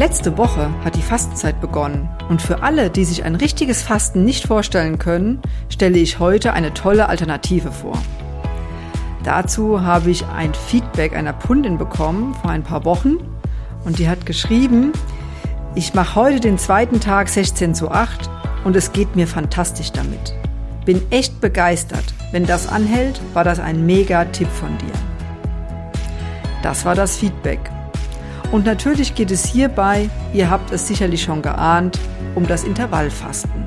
Letzte Woche hat die Fastenzeit begonnen und für alle, die sich ein richtiges Fasten nicht vorstellen können, stelle ich heute eine tolle Alternative vor. Dazu habe ich ein Feedback einer Kundin bekommen vor ein paar Wochen und die hat geschrieben, ich mache heute den zweiten Tag 16 zu 8 und es geht mir fantastisch damit. Bin echt begeistert. Wenn das anhält, war das ein mega Tipp von dir. Das war das Feedback. Und natürlich geht es hierbei, ihr habt es sicherlich schon geahnt, um das Intervallfasten.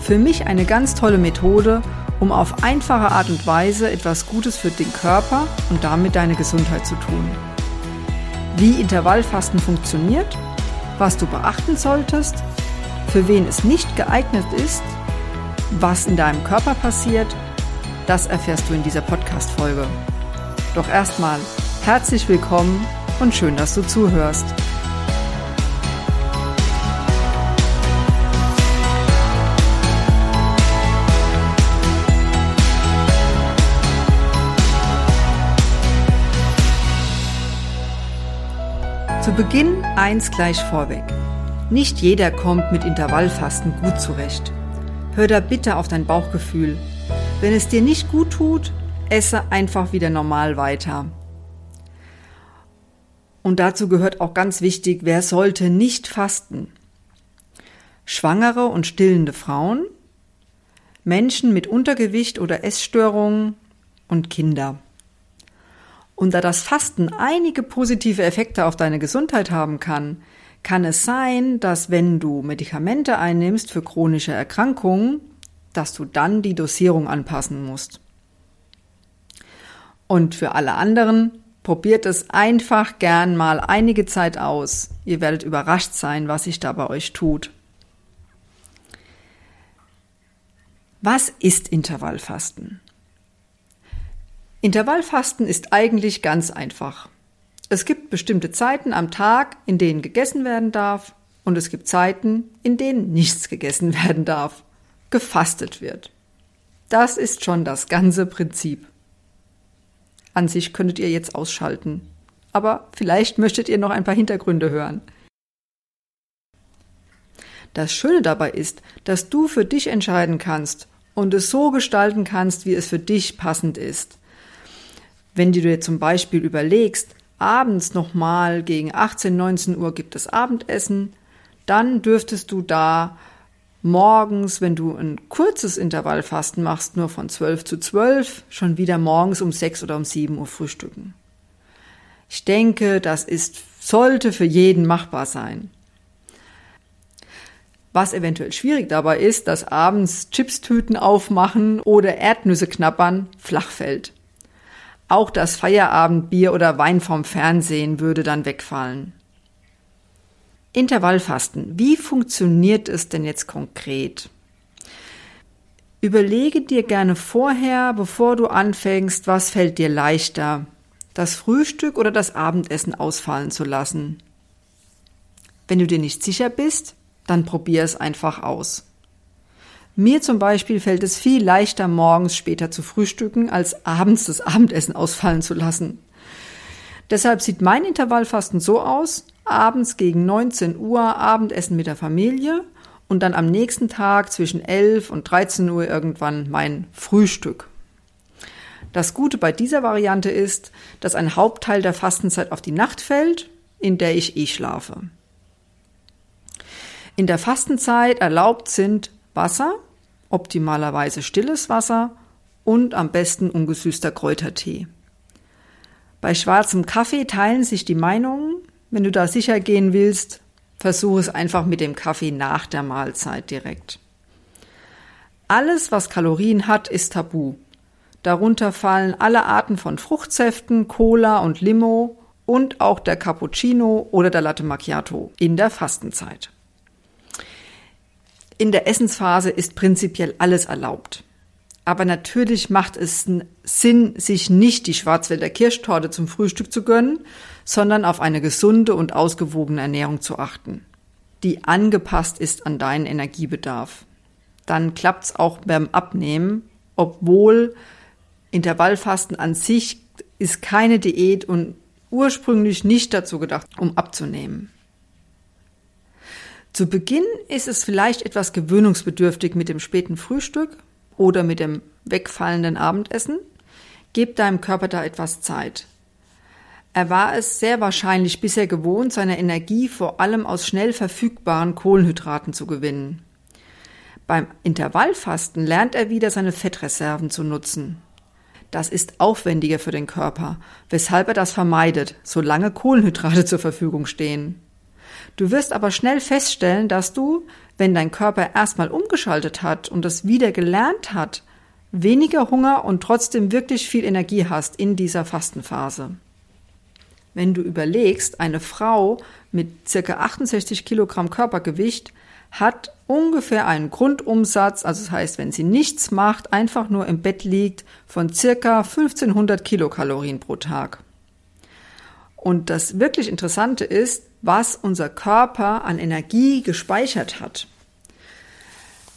Für mich eine ganz tolle Methode, um auf einfache Art und Weise etwas Gutes für den Körper und damit deine Gesundheit zu tun. Wie Intervallfasten funktioniert, was du beachten solltest, für wen es nicht geeignet ist, was in deinem Körper passiert, das erfährst du in dieser Podcast-Folge. Doch erstmal herzlich willkommen und schön, dass du zuhörst. Zu Beginn eins gleich vorweg. Nicht jeder kommt mit Intervallfasten gut zurecht. Hör da bitte auf dein Bauchgefühl. Wenn es dir nicht gut tut, esse einfach wieder normal weiter. Und dazu gehört auch ganz wichtig, wer sollte nicht fasten? Schwangere und stillende Frauen, Menschen mit Untergewicht oder Essstörungen und Kinder. Und da das Fasten einige positive Effekte auf deine Gesundheit haben kann, kann es sein, dass wenn du Medikamente einnimmst für chronische Erkrankungen, dass du dann die Dosierung anpassen musst. Und für alle anderen, probiert es einfach gern mal einige Zeit aus. Ihr werdet überrascht sein, was sich da bei euch tut. Was ist Intervallfasten? Intervallfasten ist eigentlich ganz einfach. Es gibt bestimmte Zeiten am Tag, in denen gegessen werden darf, und es gibt Zeiten, in denen nichts gegessen werden darf, gefastet wird. Das ist schon das ganze Prinzip. An sich könntet ihr jetzt ausschalten, aber vielleicht möchtet ihr noch ein paar Hintergründe hören. Das Schöne dabei ist, dass du für dich entscheiden kannst und es so gestalten kannst, wie es für dich passend ist. Wenn du dir zum Beispiel überlegst, abends nochmal gegen 18, 19 Uhr gibt es Abendessen, dann dürftest du da morgens, wenn du ein kurzes Intervallfasten machst, nur von 12 zu 12, schon wieder morgens um 6 oder um 7 Uhr frühstücken. Ich denke, das ist, sollte für jeden machbar sein. Was eventuell schwierig dabei ist, dass abends Chipstüten aufmachen oder Erdnüsse knappern flach fällt. Auch das Feierabendbier oder Wein vom Fernsehen würde dann wegfallen. Intervallfasten. Wie funktioniert es denn jetzt konkret? Überlege dir gerne vorher, bevor du anfängst, was fällt dir leichter, das Frühstück oder das Abendessen ausfallen zu lassen. Wenn du dir nicht sicher bist, dann probier es einfach aus. Mir zum Beispiel fällt es viel leichter, morgens später zu frühstücken, als abends das Abendessen ausfallen zu lassen. Deshalb sieht mein Intervallfasten so aus, abends gegen 19 Uhr Abendessen mit der Familie und dann am nächsten Tag zwischen 11 und 13 Uhr irgendwann mein Frühstück. Das Gute bei dieser Variante ist, dass ein Hauptteil der Fastenzeit auf die Nacht fällt, in der ich eh schlafe. In der Fastenzeit erlaubt sind Wasser, optimalerweise stilles Wasser und am besten ungesüßter Kräutertee. Bei schwarzem Kaffee teilen sich die Meinungen. Wenn du da sicher gehen willst, versuche es einfach mit dem Kaffee nach der Mahlzeit direkt. Alles, was Kalorien hat, ist tabu. Darunter fallen alle Arten von Fruchtsäften, Cola und Limo und auch der Cappuccino oder der Latte Macchiato in der Fastenzeit. In der Essensphase ist prinzipiell alles erlaubt. Aber natürlich macht es Sinn, sich nicht die Schwarzwälder Kirschtorte zum Frühstück zu gönnen, sondern auf eine gesunde und ausgewogene Ernährung zu achten, die angepasst ist an deinen Energiebedarf. Dann klappt's auch beim Abnehmen, obwohl Intervallfasten an sich ist keine Diät und ursprünglich nicht dazu gedacht, um abzunehmen. Zu Beginn ist es vielleicht etwas gewöhnungsbedürftig mit dem späten Frühstück oder mit dem wegfallenden Abendessen. Gib deinem Körper da etwas Zeit. Er war es sehr wahrscheinlich bisher gewohnt, seine Energie vor allem aus schnell verfügbaren Kohlenhydraten zu gewinnen. Beim Intervallfasten lernt er wieder seine Fettreserven zu nutzen. Das ist aufwendiger für den Körper, weshalb er das vermeidet, solange Kohlenhydrate zur Verfügung stehen. Du wirst aber schnell feststellen, dass du, wenn dein Körper erstmal umgeschaltet hat und es wieder gelernt hat, weniger Hunger und trotzdem wirklich viel Energie hast in dieser Fastenphase. Wenn du überlegst, eine Frau mit circa 68 Kilogramm Körpergewicht hat ungefähr einen Grundumsatz, also das heißt, wenn sie nichts macht, einfach nur im Bett liegt, von circa 1500 Kilokalorien pro Tag. Und das wirklich Interessante ist, was unser Körper an Energie gespeichert hat.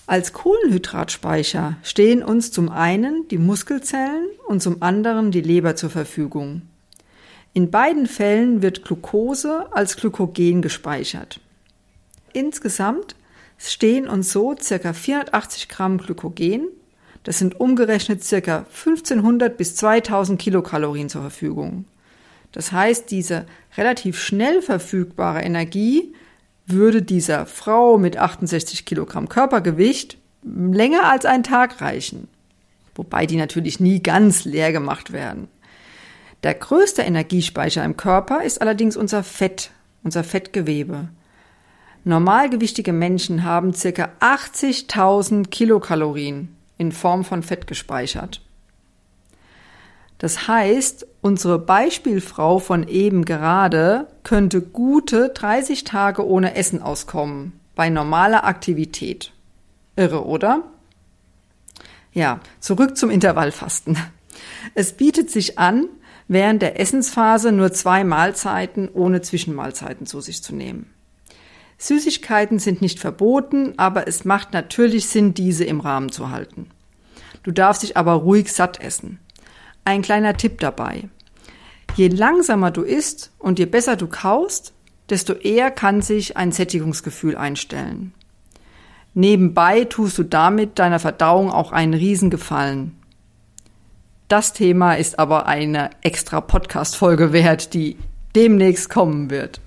Als Kohlenhydratspeicher stehen uns zum einen die Muskelzellen und zum anderen die Leber zur Verfügung. In beiden Fällen wird Glucose als Glykogen gespeichert. Insgesamt stehen uns so ca. 480 Gramm Glykogen, das sind umgerechnet ca. 1500 bis 2000 Kilokalorien zur Verfügung. Das heißt, diese relativ schnell verfügbare Energie würde dieser Frau mit 68 Kilogramm Körpergewicht länger als einen Tag reichen. Wobei die natürlich nie ganz leer gemacht werden. Der größte Energiespeicher im Körper ist allerdings unser Fett, unser Fettgewebe. Normalgewichtige Menschen haben ca. 80.000 Kilokalorien in Form von Fett gespeichert. Das heißt, unsere Beispielfrau von eben gerade könnte gute 30 Tage ohne Essen auskommen, bei normaler Aktivität. Irre, oder? Ja, zurück zum Intervallfasten. Es bietet sich an, während der Essensphase nur zwei Mahlzeiten ohne Zwischenmahlzeiten zu sich zu nehmen. Süßigkeiten sind nicht verboten, aber es macht natürlich Sinn, diese im Rahmen zu halten. Du darfst dich aber ruhig satt essen. Ein kleiner Tipp dabei. Je langsamer du isst und je besser du kaust, desto eher kann sich ein Sättigungsgefühl einstellen. Nebenbei tust du damit deiner Verdauung auch einen Riesengefallen. Das Thema ist aber eine extra Podcast-Folge wert, die demnächst kommen wird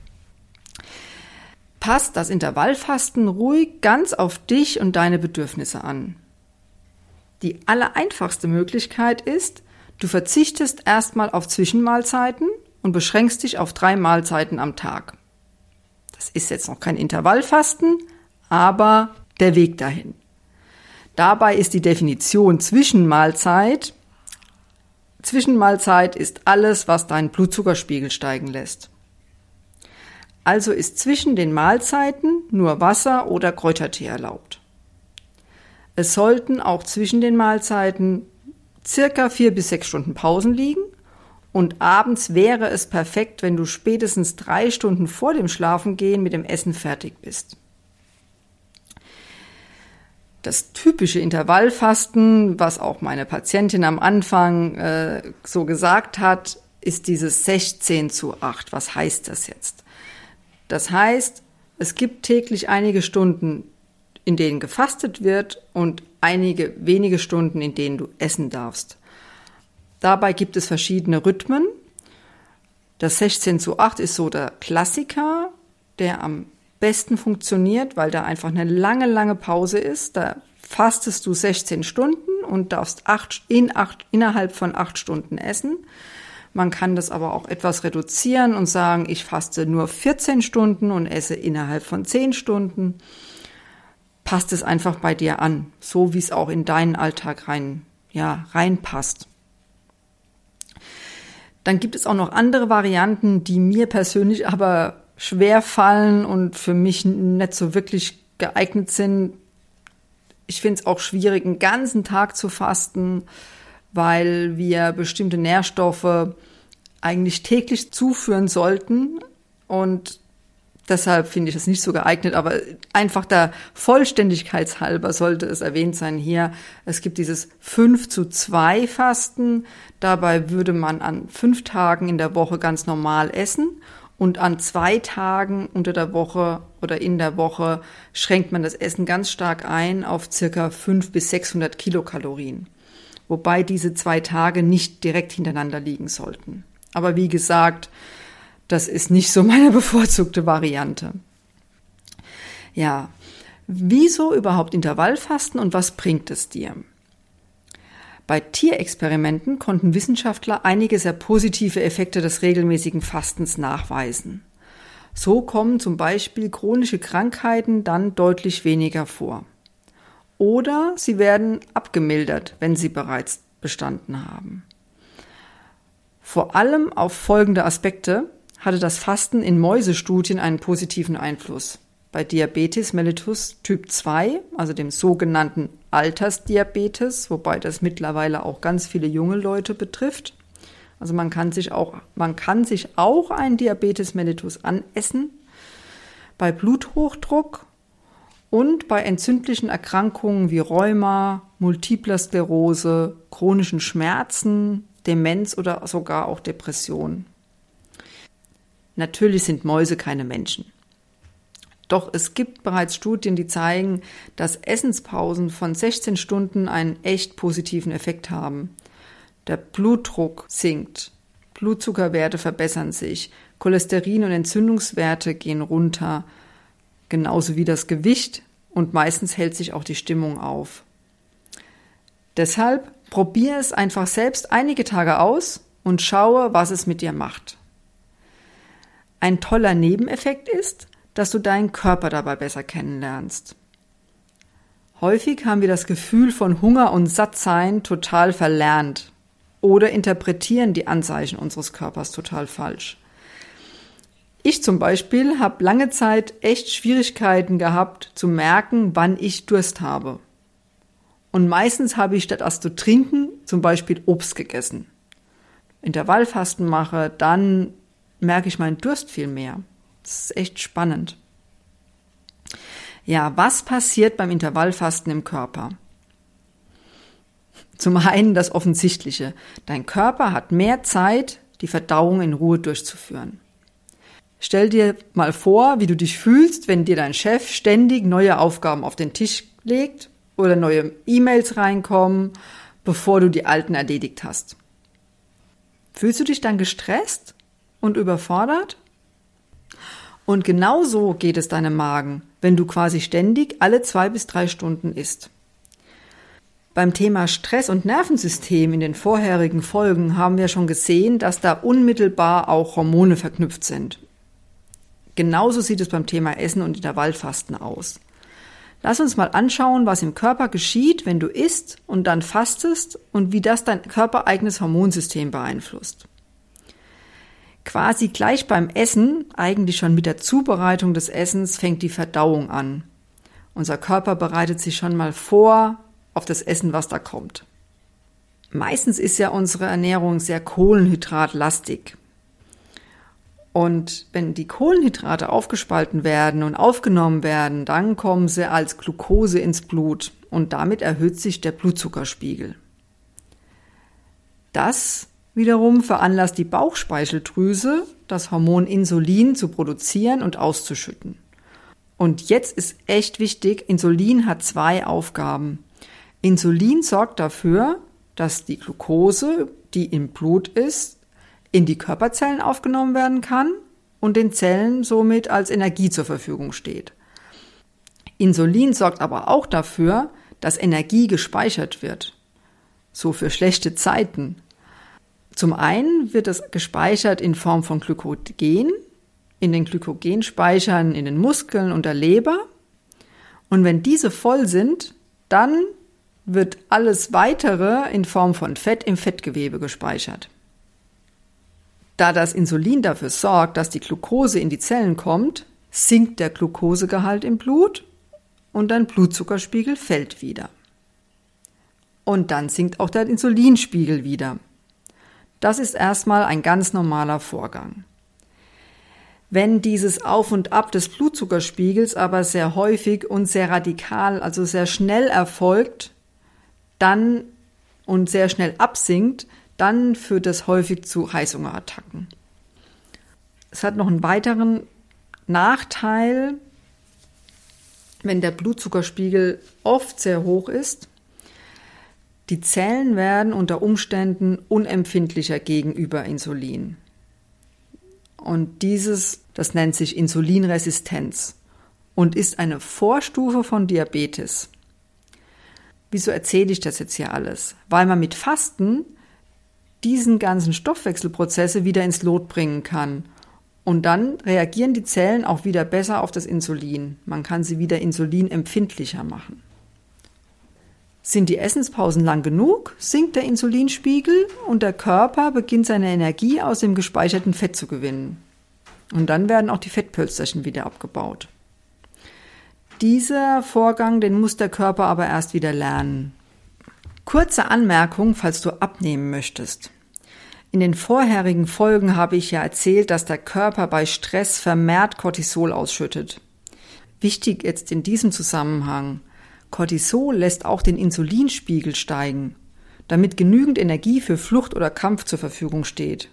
passt das Intervallfasten ruhig ganz auf dich und deine Bedürfnisse an. Die allereinfachste Möglichkeit ist, du verzichtest erstmal auf Zwischenmahlzeiten und beschränkst dich auf drei Mahlzeiten am Tag. Das ist jetzt noch kein Intervallfasten, aber der Weg dahin. Dabei ist die Definition Zwischenmahlzeit Zwischenmahlzeit ist alles, was deinen Blutzuckerspiegel steigen lässt. Also ist zwischen den Mahlzeiten nur Wasser oder Kräutertee erlaubt. Es sollten auch zwischen den Mahlzeiten circa vier bis sechs Stunden Pausen liegen und abends wäre es perfekt, wenn du spätestens drei Stunden vor dem Schlafengehen mit dem Essen fertig bist. Das typische Intervallfasten, was auch meine Patientin am Anfang äh, so gesagt hat, ist dieses 16 zu 8. Was heißt das jetzt? Das heißt, es gibt täglich einige Stunden, in denen gefastet wird und einige wenige Stunden, in denen du essen darfst. Dabei gibt es verschiedene Rhythmen. Das 16 zu 8 ist so der Klassiker, der am besten funktioniert, weil da einfach eine lange, lange Pause ist. Da fastest du 16 Stunden und darfst acht, in acht, innerhalb von acht Stunden essen. Man kann das aber auch etwas reduzieren und sagen, ich faste nur 14 Stunden und esse innerhalb von 10 Stunden. Passt es einfach bei dir an, so wie es auch in deinen Alltag rein, ja, reinpasst. Dann gibt es auch noch andere Varianten, die mir persönlich aber schwer fallen und für mich nicht so wirklich geeignet sind. Ich finde es auch schwierig, einen ganzen Tag zu fasten weil wir bestimmte Nährstoffe eigentlich täglich zuführen sollten und Deshalb finde ich es nicht so geeignet, aber einfach der Vollständigkeitshalber sollte es erwähnt sein hier. Es gibt dieses 5 zu 2 Fasten. Dabei würde man an fünf Tagen in der Woche ganz normal essen und an zwei Tagen unter der Woche oder in der Woche schränkt man das Essen ganz stark ein auf circa 5 bis 600 Kilokalorien. Wobei diese zwei Tage nicht direkt hintereinander liegen sollten. Aber wie gesagt, das ist nicht so meine bevorzugte Variante. Ja, wieso überhaupt Intervallfasten und was bringt es dir? Bei Tierexperimenten konnten Wissenschaftler einige sehr positive Effekte des regelmäßigen Fastens nachweisen. So kommen zum Beispiel chronische Krankheiten dann deutlich weniger vor. Oder sie werden abgemildert, wenn sie bereits bestanden haben. Vor allem auf folgende Aspekte hatte das Fasten in Mäusestudien einen positiven Einfluss. Bei Diabetes mellitus Typ 2, also dem sogenannten Altersdiabetes, wobei das mittlerweile auch ganz viele junge Leute betrifft. Also man kann sich auch, man kann sich auch einen Diabetes mellitus anessen. Bei Bluthochdruck und bei entzündlichen Erkrankungen wie Rheuma, Multipler Sklerose, chronischen Schmerzen, Demenz oder sogar auch Depression. Natürlich sind Mäuse keine Menschen. Doch es gibt bereits Studien, die zeigen, dass Essenspausen von 16 Stunden einen echt positiven Effekt haben. Der Blutdruck sinkt, Blutzuckerwerte verbessern sich, Cholesterin- und Entzündungswerte gehen runter, genauso wie das Gewicht und meistens hält sich auch die Stimmung auf. Deshalb probiere es einfach selbst einige Tage aus und schaue, was es mit dir macht. Ein toller Nebeneffekt ist, dass du deinen Körper dabei besser kennenlernst. Häufig haben wir das Gefühl von Hunger und Sattsein total verlernt oder interpretieren die Anzeichen unseres Körpers total falsch. Ich zum Beispiel habe lange Zeit echt Schwierigkeiten gehabt zu merken, wann ich Durst habe. Und meistens habe ich statt erst zu trinken zum Beispiel Obst gegessen. Intervallfasten mache, dann merke ich meinen Durst viel mehr. Das ist echt spannend. Ja, was passiert beim Intervallfasten im Körper? Zum einen das Offensichtliche. Dein Körper hat mehr Zeit, die Verdauung in Ruhe durchzuführen. Stell dir mal vor, wie du dich fühlst, wenn dir dein Chef ständig neue Aufgaben auf den Tisch legt oder neue E-Mails reinkommen, bevor du die alten erledigt hast. Fühlst du dich dann gestresst und überfordert? Und genau so geht es deinem Magen, wenn du quasi ständig alle zwei bis drei Stunden isst. Beim Thema Stress und Nervensystem in den vorherigen Folgen haben wir schon gesehen, dass da unmittelbar auch Hormone verknüpft sind. Genauso sieht es beim Thema Essen und Intervallfasten aus. Lass uns mal anschauen, was im Körper geschieht, wenn du isst und dann fastest und wie das dein körpereigenes Hormonsystem beeinflusst quasi gleich beim Essen, eigentlich schon mit der Zubereitung des Essens, fängt die Verdauung an. Unser Körper bereitet sich schon mal vor auf das Essen, was da kommt. Meistens ist ja unsere Ernährung sehr kohlenhydratlastig. Und wenn die Kohlenhydrate aufgespalten werden und aufgenommen werden, dann kommen sie als Glucose ins Blut und damit erhöht sich der Blutzuckerspiegel. Das wiederum veranlasst die Bauchspeicheldrüse, das Hormon Insulin zu produzieren und auszuschütten. Und jetzt ist echt wichtig, Insulin hat zwei Aufgaben. Insulin sorgt dafür, dass die Glucose, die im Blut ist, in die Körperzellen aufgenommen werden kann und den Zellen somit als Energie zur Verfügung steht. Insulin sorgt aber auch dafür, dass Energie gespeichert wird. So für schlechte Zeiten, zum einen wird es gespeichert in Form von Glykogen, in den Glykogenspeichern in den Muskeln und der Leber. Und wenn diese voll sind, dann wird alles weitere in Form von Fett im Fettgewebe gespeichert. Da das Insulin dafür sorgt, dass die Glucose in die Zellen kommt, sinkt der Glukosegehalt im Blut und dein Blutzuckerspiegel fällt wieder. Und dann sinkt auch der Insulinspiegel wieder. Das ist erstmal ein ganz normaler Vorgang. Wenn dieses Auf und Ab des Blutzuckerspiegels aber sehr häufig und sehr radikal, also sehr schnell erfolgt, dann und sehr schnell absinkt, dann führt das häufig zu Heißhungerattacken. Es hat noch einen weiteren Nachteil, wenn der Blutzuckerspiegel oft sehr hoch ist. Die Zellen werden unter Umständen unempfindlicher gegenüber Insulin. Und dieses, das nennt sich Insulinresistenz und ist eine Vorstufe von Diabetes. Wieso erzähle ich das jetzt hier alles? Weil man mit Fasten diesen ganzen Stoffwechselprozesse wieder ins Lot bringen kann. Und dann reagieren die Zellen auch wieder besser auf das Insulin. Man kann sie wieder insulinempfindlicher machen. Sind die Essenspausen lang genug, sinkt der Insulinspiegel und der Körper beginnt seine Energie aus dem gespeicherten Fett zu gewinnen. Und dann werden auch die Fettpölsterchen wieder abgebaut. Dieser Vorgang, den muss der Körper aber erst wieder lernen. Kurze Anmerkung, falls du abnehmen möchtest. In den vorherigen Folgen habe ich ja erzählt, dass der Körper bei Stress vermehrt Cortisol ausschüttet. Wichtig jetzt in diesem Zusammenhang. Cortisol lässt auch den Insulinspiegel steigen, damit genügend Energie für Flucht oder Kampf zur Verfügung steht.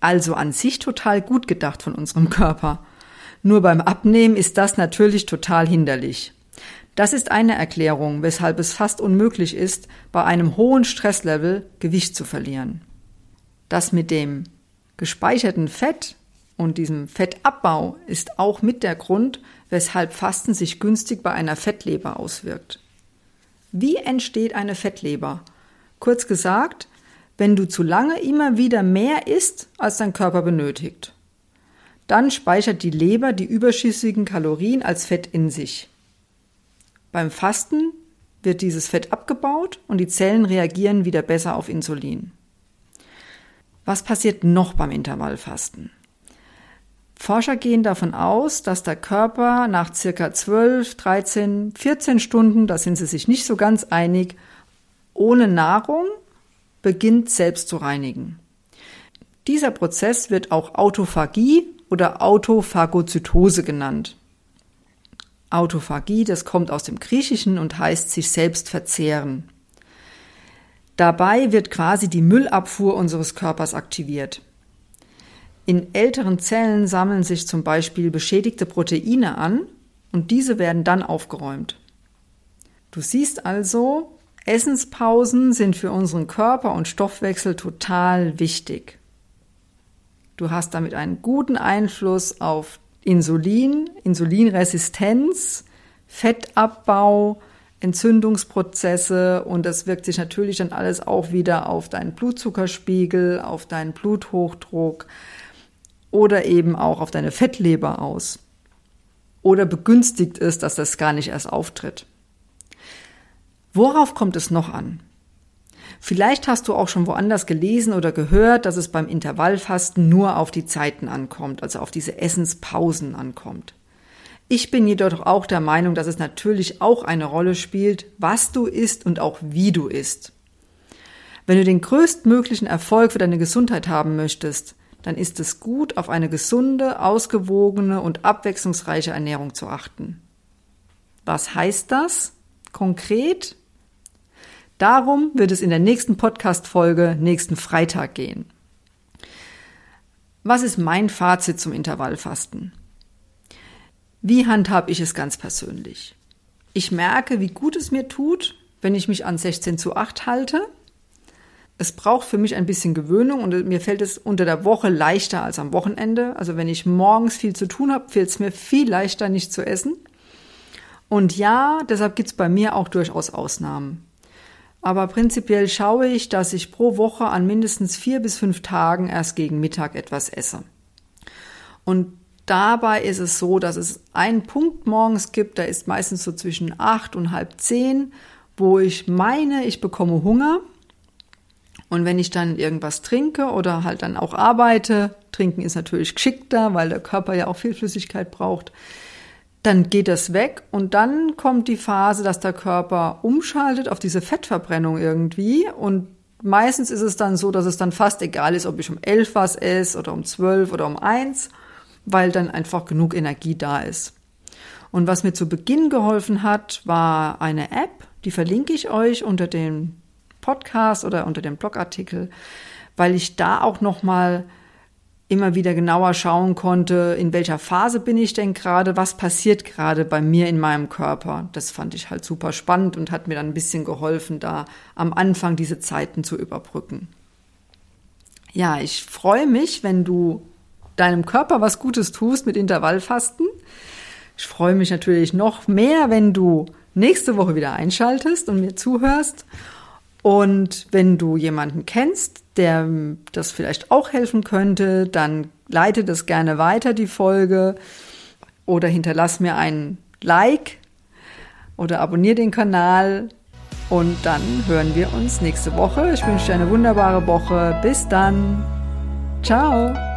Also an sich total gut gedacht von unserem Körper. Nur beim Abnehmen ist das natürlich total hinderlich. Das ist eine Erklärung, weshalb es fast unmöglich ist, bei einem hohen Stresslevel Gewicht zu verlieren. Das mit dem gespeicherten Fett und diesem Fettabbau ist auch mit der Grund, weshalb Fasten sich günstig bei einer Fettleber auswirkt. Wie entsteht eine Fettleber? Kurz gesagt, wenn du zu lange immer wieder mehr isst, als dein Körper benötigt. Dann speichert die Leber die überschüssigen Kalorien als Fett in sich. Beim Fasten wird dieses Fett abgebaut und die Zellen reagieren wieder besser auf Insulin. Was passiert noch beim Intervallfasten? Forscher gehen davon aus, dass der Körper nach circa 12, 13, 14 Stunden, da sind sie sich nicht so ganz einig, ohne Nahrung beginnt selbst zu reinigen. Dieser Prozess wird auch Autophagie oder Autophagozytose genannt. Autophagie, das kommt aus dem Griechischen und heißt sich selbst verzehren. Dabei wird quasi die Müllabfuhr unseres Körpers aktiviert. In älteren Zellen sammeln sich zum Beispiel beschädigte Proteine an und diese werden dann aufgeräumt. Du siehst also, Essenspausen sind für unseren Körper und Stoffwechsel total wichtig. Du hast damit einen guten Einfluss auf Insulin, Insulinresistenz, Fettabbau, Entzündungsprozesse und das wirkt sich natürlich dann alles auch wieder auf deinen Blutzuckerspiegel, auf deinen Bluthochdruck oder eben auch auf deine Fettleber aus. Oder begünstigt es, dass das gar nicht erst auftritt. Worauf kommt es noch an? Vielleicht hast du auch schon woanders gelesen oder gehört, dass es beim Intervallfasten nur auf die Zeiten ankommt, also auf diese Essenspausen ankommt. Ich bin jedoch auch der Meinung, dass es natürlich auch eine Rolle spielt, was du isst und auch wie du isst. Wenn du den größtmöglichen Erfolg für deine Gesundheit haben möchtest, dann ist es gut, auf eine gesunde, ausgewogene und abwechslungsreiche Ernährung zu achten. Was heißt das konkret? Darum wird es in der nächsten Podcast-Folge nächsten Freitag gehen. Was ist mein Fazit zum Intervallfasten? Wie handhab ich es ganz persönlich? Ich merke, wie gut es mir tut, wenn ich mich an 16 zu 8 halte. Es braucht für mich ein bisschen Gewöhnung und mir fällt es unter der Woche leichter als am Wochenende. Also wenn ich morgens viel zu tun habe, fällt es mir viel leichter, nicht zu essen. Und ja, deshalb gibt es bei mir auch durchaus Ausnahmen. Aber prinzipiell schaue ich, dass ich pro Woche an mindestens vier bis fünf Tagen erst gegen Mittag etwas esse. Und dabei ist es so, dass es einen Punkt morgens gibt, der ist meistens so zwischen acht und halb zehn, wo ich meine, ich bekomme Hunger. Und wenn ich dann irgendwas trinke oder halt dann auch arbeite, trinken ist natürlich geschickter, weil der Körper ja auch viel Flüssigkeit braucht, dann geht das weg und dann kommt die Phase, dass der Körper umschaltet auf diese Fettverbrennung irgendwie und meistens ist es dann so, dass es dann fast egal ist, ob ich um elf was esse oder um zwölf oder um eins. weil dann einfach genug Energie da ist. Und was mir zu Beginn geholfen hat, war eine App, die verlinke ich euch unter dem Podcast oder unter dem Blogartikel, weil ich da auch noch mal immer wieder genauer schauen konnte, in welcher Phase bin ich denn gerade, was passiert gerade bei mir in meinem Körper. Das fand ich halt super spannend und hat mir dann ein bisschen geholfen, da am Anfang diese Zeiten zu überbrücken. Ja, ich freue mich, wenn du deinem Körper was Gutes tust mit Intervallfasten. Ich freue mich natürlich noch mehr, wenn du nächste Woche wieder einschaltest und mir zuhörst. Und wenn du jemanden kennst, der das vielleicht auch helfen könnte, dann leite das gerne weiter, die Folge. Oder hinterlass mir ein Like oder abonniere den Kanal. Und dann hören wir uns nächste Woche. Ich wünsche dir eine wunderbare Woche. Bis dann. Ciao.